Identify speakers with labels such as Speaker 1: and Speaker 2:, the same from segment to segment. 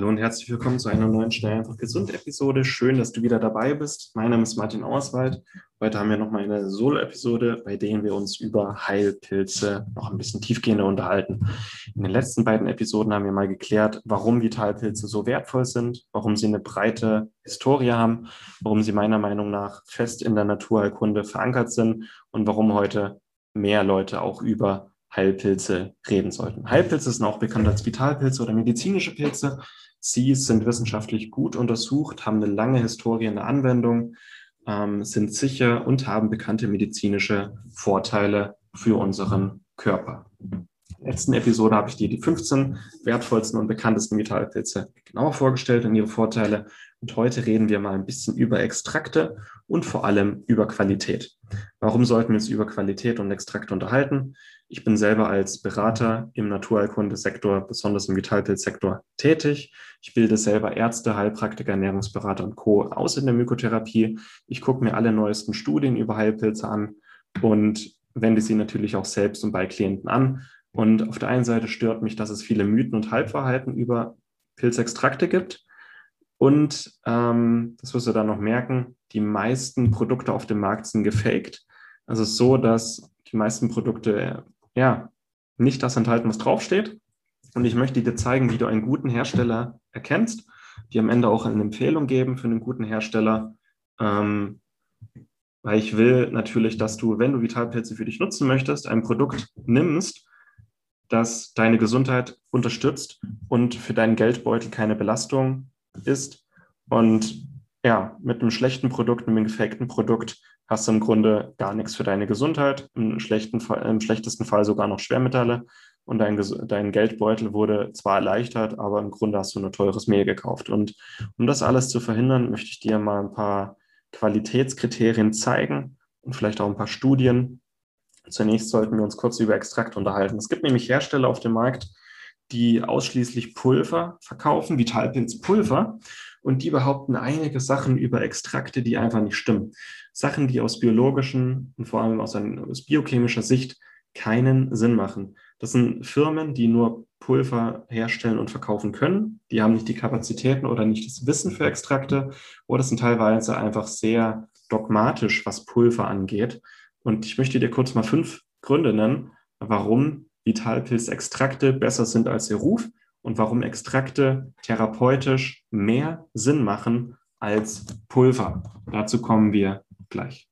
Speaker 1: Hallo und herzlich willkommen zu einer neuen Schnell einfach gesund Episode. Schön, dass du wieder dabei bist. Mein Name ist Martin Auerswald. Heute haben wir nochmal eine Solo-Episode, bei der wir uns über Heilpilze noch ein bisschen tiefgehender unterhalten. In den letzten beiden Episoden haben wir mal geklärt, warum Vitalpilze so wertvoll sind, warum sie eine breite Historie haben, warum sie meiner Meinung nach fest in der Naturheilkunde verankert sind und warum heute mehr Leute auch über Heilpilze reden sollten. Heilpilze sind auch bekannt als Vitalpilze oder medizinische Pilze. Sie sind wissenschaftlich gut untersucht, haben eine lange Historie in der Anwendung, ähm, sind sicher und haben bekannte medizinische Vorteile für unseren Körper. Letzten Episode habe ich dir die 15 wertvollsten und bekanntesten Vitalpilze genauer vorgestellt und ihre Vorteile. Und heute reden wir mal ein bisschen über Extrakte und vor allem über Qualität. Warum sollten wir uns über Qualität und Extrakte unterhalten? Ich bin selber als Berater im Naturheilkundesektor, besonders im Vitalpilzsektor, tätig. Ich bilde selber Ärzte, Heilpraktiker, Ernährungsberater und Co. aus in der Mykotherapie. Ich gucke mir alle neuesten Studien über Heilpilze an und wende sie natürlich auch selbst und bei Klienten an. Und auf der einen Seite stört mich, dass es viele Mythen und Halbwahrheiten über Pilzextrakte gibt. Und ähm, das wirst du dann noch merken, die meisten Produkte auf dem Markt sind gefaked. Also es ist so, dass die meisten Produkte ja, nicht das enthalten, was draufsteht. Und ich möchte dir zeigen, wie du einen guten Hersteller erkennst, die am Ende auch eine Empfehlung geben für einen guten Hersteller. Ähm, weil ich will natürlich, dass du, wenn du Vitalpilze für dich nutzen möchtest, ein Produkt nimmst, das deine Gesundheit unterstützt und für deinen Geldbeutel keine Belastung ist. Und ja, mit einem schlechten Produkt, einem gefakten Produkt hast du im Grunde gar nichts für deine Gesundheit, im, schlechten Fall, im schlechtesten Fall sogar noch Schwermetalle und dein, dein Geldbeutel wurde zwar erleichtert, aber im Grunde hast du nur teures Mehl gekauft. Und um das alles zu verhindern, möchte ich dir mal ein paar Qualitätskriterien zeigen und vielleicht auch ein paar Studien. Zunächst sollten wir uns kurz über Extrakt unterhalten. Es gibt nämlich Hersteller auf dem Markt, die ausschließlich Pulver verkaufen, Vitalpilzpulver, und die behaupten einige Sachen über Extrakte, die einfach nicht stimmen. Sachen, die aus biologischen und vor allem aus, einer, aus biochemischer Sicht keinen Sinn machen. Das sind Firmen, die nur Pulver herstellen und verkaufen können. Die haben nicht die Kapazitäten oder nicht das Wissen für Extrakte oder sind teilweise einfach sehr dogmatisch, was Pulver angeht. Und ich möchte dir kurz mal fünf Gründe nennen, warum Vitalpilzextrakte besser sind als ihr Ruf und warum Extrakte therapeutisch mehr Sinn machen als Pulver. Dazu kommen wir gleich.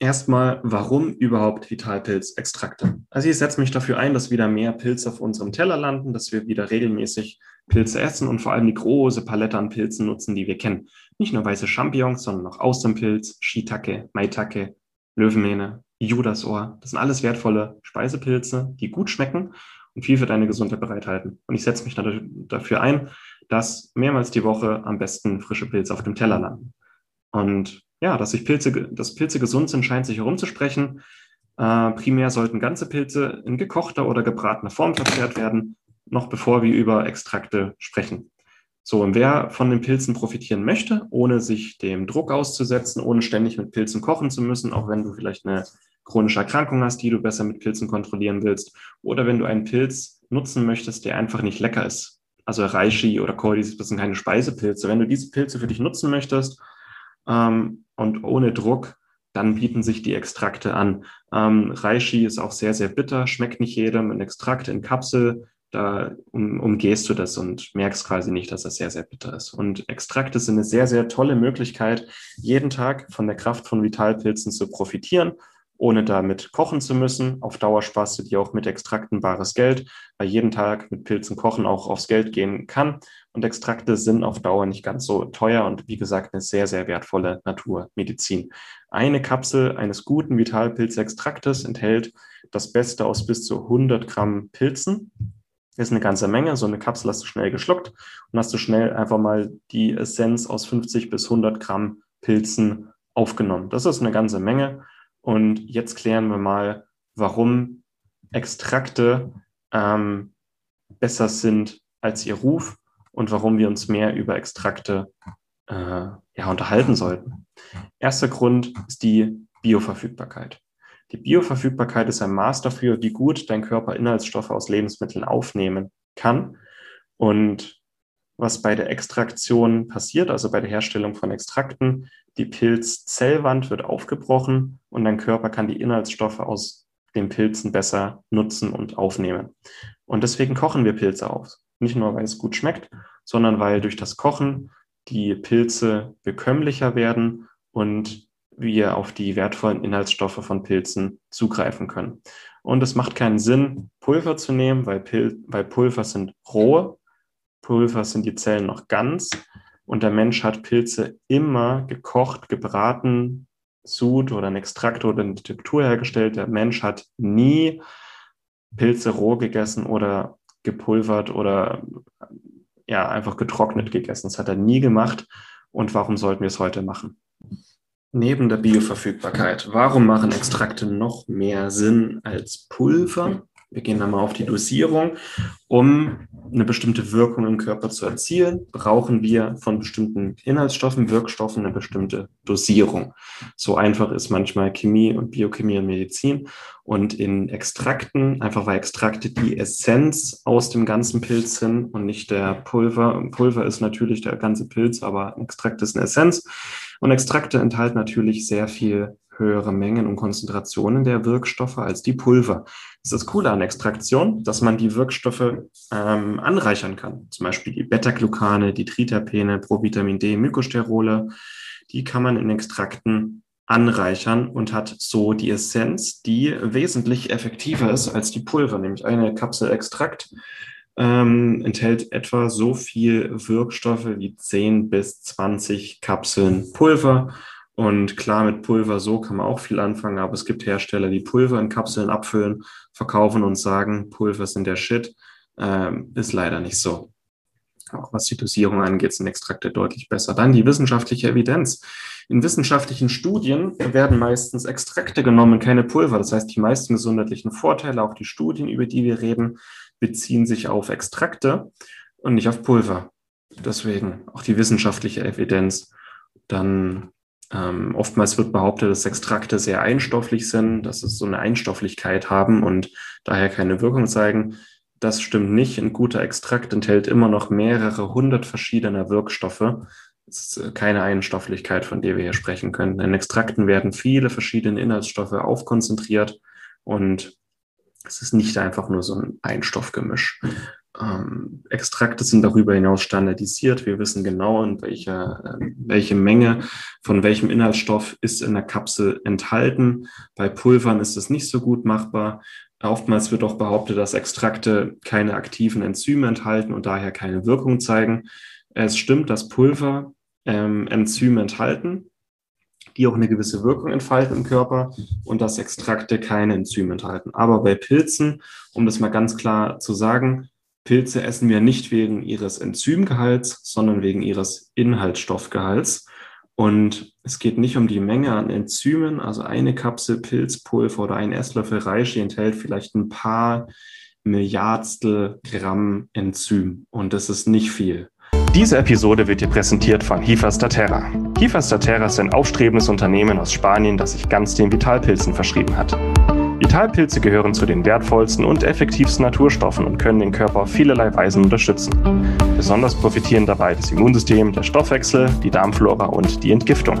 Speaker 1: Erstmal, warum überhaupt Vitalpilzextrakte? Also ich setze mich dafür ein, dass wieder mehr Pilze auf unserem Teller landen, dass wir wieder regelmäßig Pilze essen und vor allem die große Palette an Pilzen nutzen, die wir kennen. Nicht nur weiße Champignons, sondern auch Austernpilz, Shiitake, Maitake, Löwenmähne, Judasohr. Das sind alles wertvolle Speisepilze, die gut schmecken und viel für deine Gesundheit bereithalten. Und ich setze mich dafür ein, dass mehrmals die Woche am besten frische Pilze auf dem Teller landen. Und ja, dass sich Pilze, dass Pilze gesund sind, scheint sich herumzusprechen. Äh, primär sollten ganze Pilze in gekochter oder gebratener Form verzehrt werden, noch bevor wir über Extrakte sprechen. So, und wer von den Pilzen profitieren möchte, ohne sich dem Druck auszusetzen, ohne ständig mit Pilzen kochen zu müssen, auch wenn du vielleicht eine chronische Erkrankung hast, die du besser mit Pilzen kontrollieren willst, oder wenn du einen Pilz nutzen möchtest, der einfach nicht lecker ist. Also Reishi oder Cordis, das sind keine Speisepilze. Wenn du diese Pilze für dich nutzen möchtest ähm, und ohne Druck, dann bieten sich die Extrakte an. Ähm, Reishi ist auch sehr, sehr bitter, schmeckt nicht jedem. Ein Extrakt in Kapsel da um, umgehst du das und merkst quasi nicht, dass das sehr, sehr bitter ist. Und Extrakte sind eine sehr, sehr tolle Möglichkeit, jeden Tag von der Kraft von Vitalpilzen zu profitieren, ohne damit kochen zu müssen. Auf Dauer sparst du dir auch mit Extrakten bares Geld, weil jeden Tag mit Pilzen kochen auch aufs Geld gehen kann. Und Extrakte sind auf Dauer nicht ganz so teuer und wie gesagt eine sehr, sehr wertvolle Naturmedizin. Eine Kapsel eines guten Vitalpilzextraktes enthält das Beste aus bis zu 100 Gramm Pilzen ist eine ganze Menge. So eine Kapsel hast du schnell geschluckt und hast du schnell einfach mal die Essenz aus 50 bis 100 Gramm Pilzen aufgenommen. Das ist eine ganze Menge. Und jetzt klären wir mal, warum Extrakte ähm, besser sind als ihr Ruf und warum wir uns mehr über Extrakte äh, ja, unterhalten sollten. Erster Grund ist die Bioverfügbarkeit. Die Bioverfügbarkeit ist ein Maß dafür, wie gut dein Körper Inhaltsstoffe aus Lebensmitteln aufnehmen kann. Und was bei der Extraktion passiert, also bei der Herstellung von Extrakten, die Pilzzellwand wird aufgebrochen und dein Körper kann die Inhaltsstoffe aus den Pilzen besser nutzen und aufnehmen. Und deswegen kochen wir Pilze auf. Nicht nur, weil es gut schmeckt, sondern weil durch das Kochen die Pilze bekömmlicher werden und wir auf die wertvollen Inhaltsstoffe von Pilzen zugreifen können. Und es macht keinen Sinn, Pulver zu nehmen, weil, Pil weil Pulver sind rohe, Pulver sind die Zellen noch ganz und der Mensch hat Pilze immer gekocht, gebraten, Sud oder ein Extrakt oder eine Tektur hergestellt. Der Mensch hat nie Pilze roh gegessen oder gepulvert oder ja, einfach getrocknet gegessen. Das hat er nie gemacht. Und warum sollten wir es heute machen? Neben der Bioverfügbarkeit, warum machen Extrakte noch mehr Sinn als Pulver? Wir gehen dann mal auf die Dosierung. Um eine bestimmte Wirkung im Körper zu erzielen, brauchen wir von bestimmten Inhaltsstoffen, Wirkstoffen eine bestimmte Dosierung. So einfach ist manchmal Chemie und Biochemie und Medizin. Und in Extrakten, einfach weil Extrakte die Essenz aus dem ganzen Pilz sind und nicht der Pulver. Pulver ist natürlich der ganze Pilz, aber Extrakt ist eine Essenz. Und Extrakte enthalten natürlich sehr viel höhere Mengen und Konzentrationen der Wirkstoffe als die Pulver. Das ist das Coole an Extraktion, dass man die Wirkstoffe ähm, anreichern kann. Zum Beispiel die Beta-Glucane, die Triterpene, Provitamin D, Mykosterole. Die kann man in Extrakten anreichern und hat so die Essenz, die wesentlich effektiver ist als die Pulver, nämlich eine Kapsel Extrakt ähm, enthält etwa so viel Wirkstoffe wie 10 bis 20 Kapseln Pulver. Und klar, mit Pulver so kann man auch viel anfangen, aber es gibt Hersteller, die Pulver in Kapseln abfüllen, verkaufen und sagen, Pulver sind der Shit. Ähm, ist leider nicht so. Auch was die Dosierung angeht, sind Extrakte deutlich besser. Dann die wissenschaftliche Evidenz. In wissenschaftlichen Studien werden meistens Extrakte genommen, keine Pulver. Das heißt, die meisten gesundheitlichen Vorteile, auch die Studien, über die wir reden, beziehen sich auf Extrakte und nicht auf Pulver. Deswegen auch die wissenschaftliche Evidenz. Dann ähm, oftmals wird behauptet, dass Extrakte sehr einstofflich sind, dass es so eine Einstofflichkeit haben und daher keine Wirkung zeigen. Das stimmt nicht. Ein guter Extrakt enthält immer noch mehrere hundert verschiedener Wirkstoffe. Es ist äh, keine Einstofflichkeit, von der wir hier sprechen können. In Extrakten werden viele verschiedene Inhaltsstoffe aufkonzentriert und es ist nicht einfach nur so ein Einstoffgemisch. Ähm, Extrakte sind darüber hinaus standardisiert. Wir wissen genau, in welcher, äh, welche Menge von welchem Inhaltsstoff ist in der Kapsel enthalten. Bei Pulvern ist es nicht so gut machbar. Oftmals wird auch behauptet, dass Extrakte keine aktiven Enzyme enthalten und daher keine Wirkung zeigen. Es stimmt, dass Pulver ähm, Enzyme enthalten, die auch eine gewisse Wirkung entfalten im Körper und dass Extrakte keine Enzyme enthalten. Aber bei Pilzen, um das mal ganz klar zu sagen, Pilze essen wir nicht wegen ihres Enzymgehalts, sondern wegen ihres Inhaltsstoffgehalts. Und es geht nicht um die Menge an Enzymen, also eine Kapsel Pilzpulver oder ein Esslöffel Reishi enthält vielleicht ein paar Milliardstel Gramm Enzym. Und das ist nicht viel.
Speaker 2: Diese Episode wird dir präsentiert von Hifastaterra. Hifastaterra ist ein aufstrebendes Unternehmen aus Spanien, das sich ganz den Vitalpilzen verschrieben hat. Vitalpilze gehören zu den wertvollsten und effektivsten Naturstoffen und können den Körper auf vielerlei Weisen unterstützen. Besonders profitieren dabei das Immunsystem, der Stoffwechsel, die Darmflora und die Entgiftung.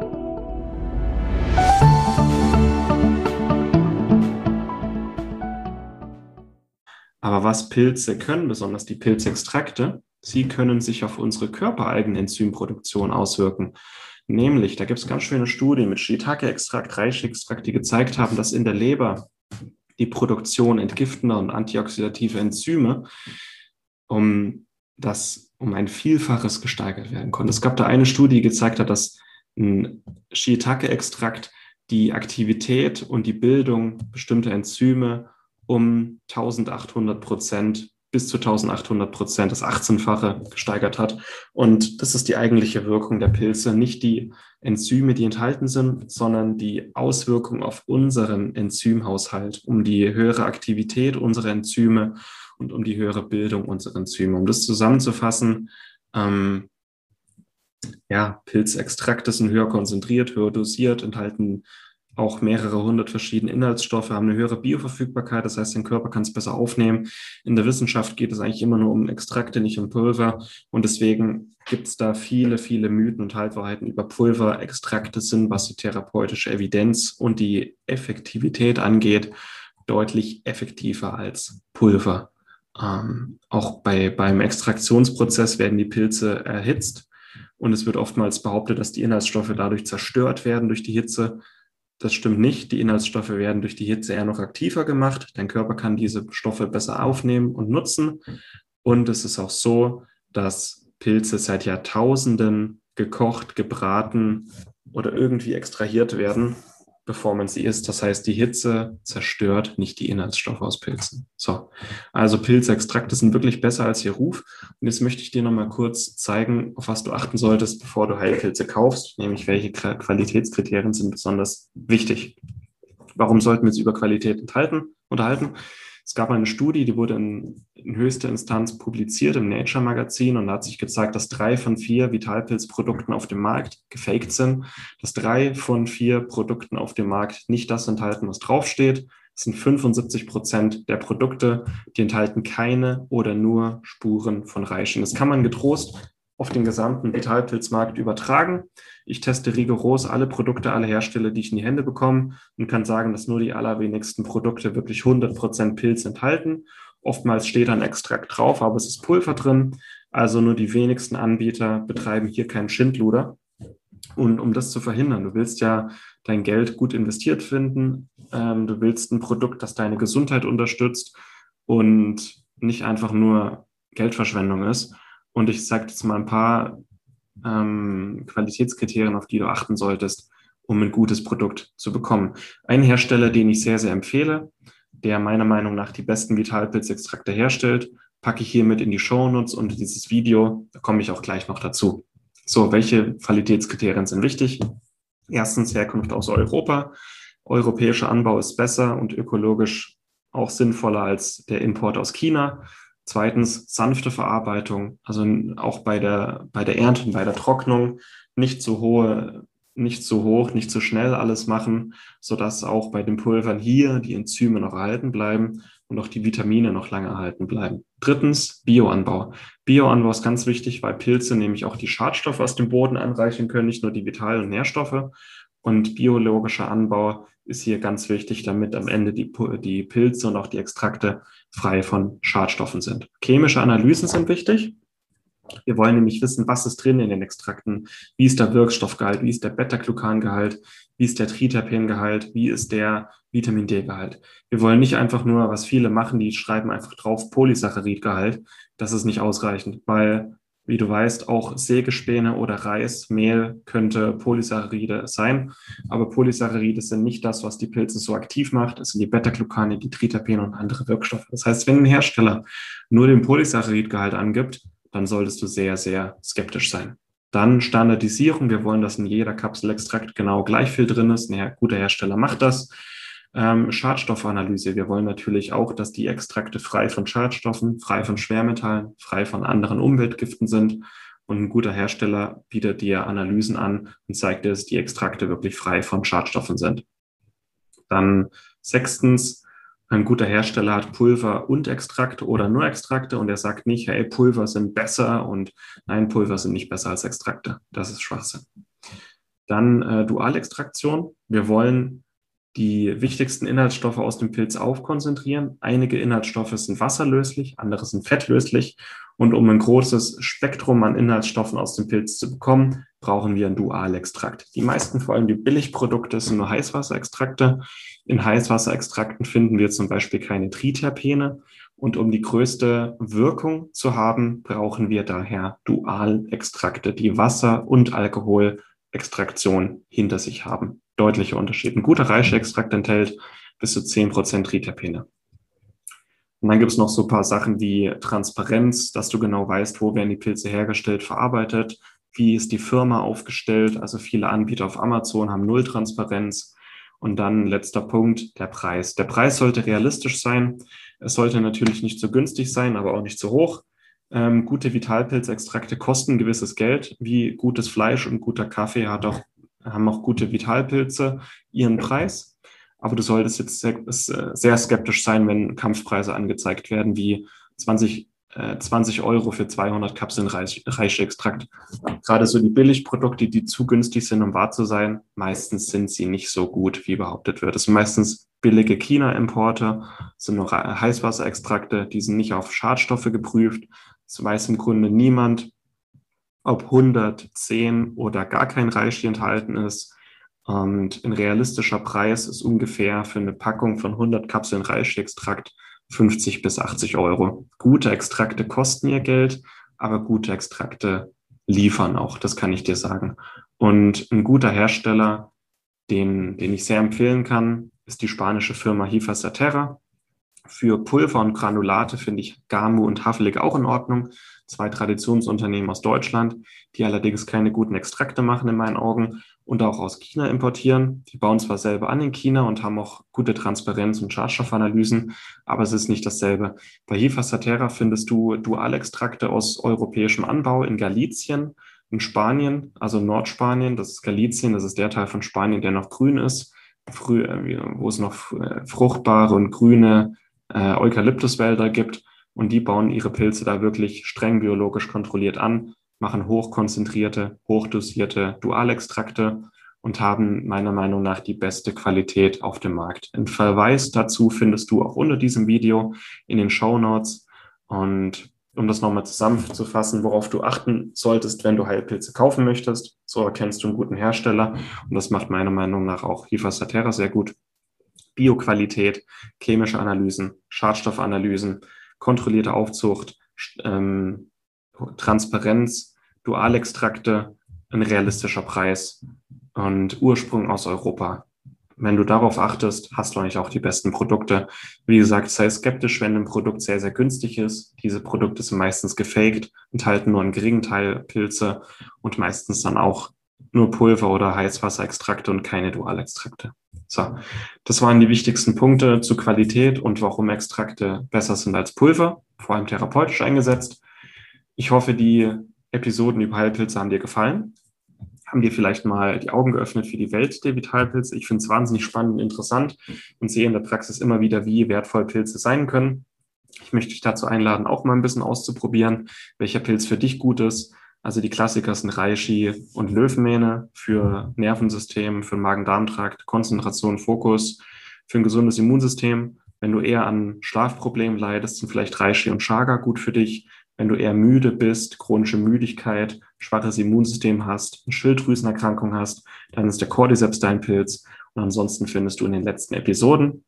Speaker 1: Aber was Pilze können, besonders die Pilzextrakte, sie können sich auf unsere körpereigene Enzymproduktion auswirken. Nämlich, da gibt es ganz schöne Studien mit Shiitake-Extrakt, Reishi-Extrakt, die gezeigt haben, dass in der Leber die Produktion entgiftender und antioxidativer Enzyme um das um ein Vielfaches gesteigert werden konnte. Es gab da eine Studie, die gezeigt hat, dass ein Shiitake-Extrakt die Aktivität und die Bildung bestimmter Enzyme um 1800 Prozent bis zu 1800 Prozent, das 18-fache gesteigert hat. Und das ist die eigentliche Wirkung der Pilze, nicht die Enzyme, die enthalten sind, sondern die Auswirkung auf unseren Enzymhaushalt, um die höhere Aktivität unserer Enzyme und um die höhere Bildung unserer Enzyme. Um das zusammenzufassen, ähm, ja, Pilzextrakte sind höher konzentriert, höher dosiert, enthalten auch mehrere hundert verschiedene Inhaltsstoffe, haben eine höhere Bioverfügbarkeit, das heißt, dein Körper kann es besser aufnehmen. In der Wissenschaft geht es eigentlich immer nur um Extrakte, nicht um Pulver. Und deswegen gibt es da viele, viele Mythen und Halbwahrheiten über Pulver. Extrakte sind, was die therapeutische Evidenz und die Effektivität angeht, deutlich effektiver als Pulver. Ähm, auch bei, beim Extraktionsprozess werden die Pilze erhitzt und es wird oftmals behauptet, dass die Inhaltsstoffe dadurch zerstört werden durch die Hitze. Das stimmt nicht. Die Inhaltsstoffe werden durch die Hitze eher noch aktiver gemacht. Dein Körper kann diese Stoffe besser aufnehmen und nutzen. Und es ist auch so, dass Pilze seit Jahrtausenden gekocht, gebraten oder irgendwie extrahiert werden bevor man sie isst. Das heißt, die Hitze zerstört nicht die Inhaltsstoffe aus Pilzen. So, also Pilzextrakte sind wirklich besser als ihr Ruf. Und jetzt möchte ich dir nochmal kurz zeigen, auf was du achten solltest, bevor du Heilpilze kaufst, nämlich welche Qualitätskriterien sind besonders wichtig. Warum sollten wir uns über Qualität enthalten, unterhalten? Es gab eine Studie, die wurde in, in höchster Instanz publiziert im Nature Magazin und da hat sich gezeigt, dass drei von vier Vitalpilzprodukten auf dem Markt gefaked sind, dass drei von vier Produkten auf dem Markt nicht das enthalten, was draufsteht. Es sind 75 Prozent der Produkte, die enthalten keine oder nur Spuren von Reichen. Das kann man getrost auf den gesamten Vitalpilzmarkt übertragen. Ich teste rigoros alle Produkte, alle Hersteller, die ich in die Hände bekomme und kann sagen, dass nur die allerwenigsten Produkte wirklich 100% Pilz enthalten. Oftmals steht ein Extrakt drauf, aber es ist Pulver drin. Also nur die wenigsten Anbieter betreiben hier keinen Schindluder. Und um das zu verhindern, du willst ja dein Geld gut investiert finden. Ähm, du willst ein Produkt, das deine Gesundheit unterstützt und nicht einfach nur Geldverschwendung ist. Und ich sage jetzt mal ein paar ähm, Qualitätskriterien, auf die du achten solltest, um ein gutes Produkt zu bekommen. Ein Hersteller, den ich sehr, sehr empfehle, der meiner Meinung nach die besten Vitalpilzextrakte herstellt, packe ich hiermit in die Shownotes und dieses Video, da komme ich auch gleich noch dazu. So, welche Qualitätskriterien sind wichtig? Erstens Herkunft aus Europa. Europäischer Anbau ist besser und ökologisch auch sinnvoller als der Import aus China. Zweitens sanfte Verarbeitung, also auch bei der, bei der Ernte und bei der Trocknung nicht so hohe, nicht so hoch, nicht so schnell alles machen, sodass auch bei den Pulvern hier die Enzyme noch erhalten bleiben und auch die Vitamine noch lange erhalten bleiben. Drittens, Bioanbau. Bioanbau ist ganz wichtig, weil Pilze nämlich auch die Schadstoffe aus dem Boden anreichen können, nicht nur die Vital- und Nährstoffe. Und biologischer Anbau ist hier ganz wichtig, damit am Ende die, die Pilze und auch die Extrakte frei von Schadstoffen sind. Chemische Analysen sind wichtig. Wir wollen nämlich wissen, was ist drin in den Extrakten, wie ist der Wirkstoffgehalt, wie ist der Beta-Glucan-Gehalt, wie ist der Triterpen-Gehalt, wie ist der Vitamin D-Gehalt. Wir wollen nicht einfach nur, was viele machen, die schreiben einfach drauf Polysaccharid-Gehalt. Das ist nicht ausreichend, weil wie du weißt, auch Sägespäne oder Reis, Mehl könnte Polysaccharide sein. Aber Polysaccharide sind nicht das, was die Pilze so aktiv macht. Es sind die Beta-Glucane, die Triterpene und andere Wirkstoffe. Das heißt, wenn ein Hersteller nur den Polysaccharidgehalt angibt, dann solltest du sehr, sehr skeptisch sein. Dann Standardisierung. Wir wollen, dass in jeder Kapselextrakt genau gleich viel drin ist. Ein guter Hersteller macht das. Ähm, Schadstoffanalyse. Wir wollen natürlich auch, dass die Extrakte frei von Schadstoffen, frei von Schwermetallen, frei von anderen Umweltgiften sind. Und ein guter Hersteller bietet dir Analysen an und zeigt dir, dass die Extrakte wirklich frei von Schadstoffen sind. Dann sechstens, ein guter Hersteller hat Pulver und Extrakte oder nur Extrakte und er sagt nicht, hey, Pulver sind besser und nein, Pulver sind nicht besser als Extrakte. Das ist Schwachsinn. Dann äh, Dualextraktion. Wir wollen die wichtigsten Inhaltsstoffe aus dem Pilz aufkonzentrieren. Einige Inhaltsstoffe sind wasserlöslich, andere sind fettlöslich. Und um ein großes Spektrum an Inhaltsstoffen aus dem Pilz zu bekommen, brauchen wir ein Dualextrakt. Die meisten, vor allem die Billigprodukte, sind nur Heißwasserextrakte. In Heißwasserextrakten finden wir zum Beispiel keine Triterpene. Und um die größte Wirkung zu haben, brauchen wir daher Dualextrakte, die Wasser und Alkoholextraktion hinter sich haben deutlicher Unterschied. Ein guter Reischextrakt enthält bis zu 10% Triterpene. Und dann gibt es noch so ein paar Sachen wie Transparenz, dass du genau weißt, wo werden die Pilze hergestellt, verarbeitet, wie ist die Firma aufgestellt. Also viele Anbieter auf Amazon haben null Transparenz. Und dann letzter Punkt, der Preis. Der Preis sollte realistisch sein. Es sollte natürlich nicht zu günstig sein, aber auch nicht zu hoch. Ähm, gute Vitalpilzextrakte kosten gewisses Geld, wie gutes Fleisch und guter Kaffee hat auch haben auch gute Vitalpilze ihren Preis. Aber du solltest jetzt sehr, sehr skeptisch sein, wenn Kampfpreise angezeigt werden, wie 20, äh, 20 Euro für 200 Kapseln Reich, Reichextrakt. Gerade so die Billigprodukte, die zu günstig sind, um wahr zu sein, meistens sind sie nicht so gut, wie behauptet wird. Es sind meistens billige China-Importe, sind noch Heißwasserextrakte, die sind nicht auf Schadstoffe geprüft. Das weiß im Grunde niemand ob 110 oder gar kein Reishi enthalten ist. Und ein realistischer Preis ist ungefähr für eine Packung von 100 Kapseln Reishi-Extrakt 50 bis 80 Euro. Gute Extrakte kosten ihr Geld, aber gute Extrakte liefern auch, das kann ich dir sagen. Und ein guter Hersteller, den, den ich sehr empfehlen kann, ist die spanische Firma Hifa Saterra. Für Pulver und Granulate finde ich Gamu und Havlik auch in Ordnung zwei Traditionsunternehmen aus Deutschland, die allerdings keine guten Extrakte machen in meinen Augen und auch aus China importieren. Die bauen zwar selber an in China und haben auch gute Transparenz und Schadstoffanalysen, aber es ist nicht dasselbe. Bei Hifa Satera findest du Dualextrakte aus europäischem Anbau in Galizien, in Spanien, also Nordspanien, das ist Galizien, das ist der Teil von Spanien, der noch grün ist, äh, wo es noch äh, fruchtbare und grüne äh, Eukalyptuswälder gibt. Und die bauen ihre Pilze da wirklich streng biologisch kontrolliert an, machen hochkonzentrierte, hochdosierte Dualextrakte und haben meiner Meinung nach die beste Qualität auf dem Markt. Ein Verweis dazu findest du auch unter diesem Video in den Show Notes. Und um das nochmal zusammenzufassen, worauf du achten solltest, wenn du Heilpilze kaufen möchtest, so erkennst du einen guten Hersteller. Und das macht meiner Meinung nach auch Hifa Satera sehr gut. Bioqualität, chemische Analysen, Schadstoffanalysen, kontrollierte Aufzucht, ähm, Transparenz, Dualextrakte, ein realistischer Preis und Ursprung aus Europa. Wenn du darauf achtest, hast du eigentlich auch die besten Produkte. Wie gesagt, sei skeptisch, wenn ein Produkt sehr, sehr günstig ist. Diese Produkte sind meistens gefaked, enthalten nur einen geringen Teil Pilze und meistens dann auch nur Pulver oder Heißwasserextrakte und keine Dualextrakte. So, das waren die wichtigsten Punkte zur Qualität und warum Extrakte besser sind als Pulver, vor allem therapeutisch eingesetzt. Ich hoffe, die Episoden über Heilpilze haben dir gefallen, haben dir vielleicht mal die Augen geöffnet für die Welt der Vitalpilze. Ich finde es wahnsinnig spannend und interessant und sehe in der Praxis immer wieder, wie wertvoll Pilze sein können. Ich möchte dich dazu einladen, auch mal ein bisschen auszuprobieren, welcher Pilz für dich gut ist also die Klassiker sind Reishi und Löwenmähne für Nervensystem, für Magen-Darm-Trakt, Konzentration, Fokus, für ein gesundes Immunsystem. Wenn du eher an Schlafproblemen leidest, sind vielleicht Reishi und Chaga gut für dich. Wenn du eher müde bist, chronische Müdigkeit, schwaches Immunsystem hast, eine Schilddrüsenerkrankung hast, dann ist der Cordyceps dein Pilz. Und ansonsten findest du in den letzten Episoden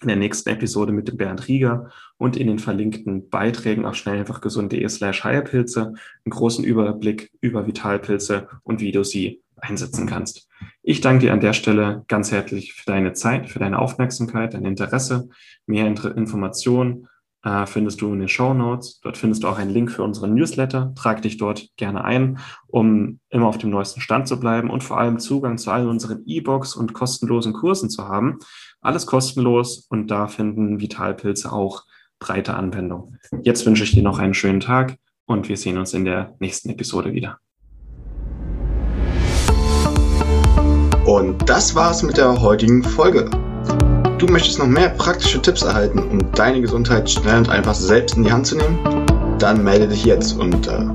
Speaker 1: in der nächsten Episode mit dem Bernd Rieger und in den verlinkten Beiträgen auf schnelleinfachgesund.de slash Heilpilze einen großen Überblick über Vitalpilze und wie du sie einsetzen kannst. Ich danke dir an der Stelle ganz herzlich für deine Zeit, für deine Aufmerksamkeit, dein Interesse. Mehr Informationen äh, findest du in den Show Notes. Dort findest du auch einen Link für unseren Newsletter. Trag dich dort gerne ein, um immer auf dem neuesten Stand zu bleiben und vor allem Zugang zu allen unseren E-Books und kostenlosen Kursen zu haben. Alles kostenlos und da finden Vitalpilze auch breite Anwendung. Jetzt wünsche ich dir noch einen schönen Tag und wir sehen uns in der nächsten Episode wieder.
Speaker 3: Und das war's mit der heutigen Folge. Du möchtest noch mehr praktische Tipps erhalten, um deine Gesundheit schnell und einfach selbst in die Hand zu nehmen? Dann melde dich jetzt unter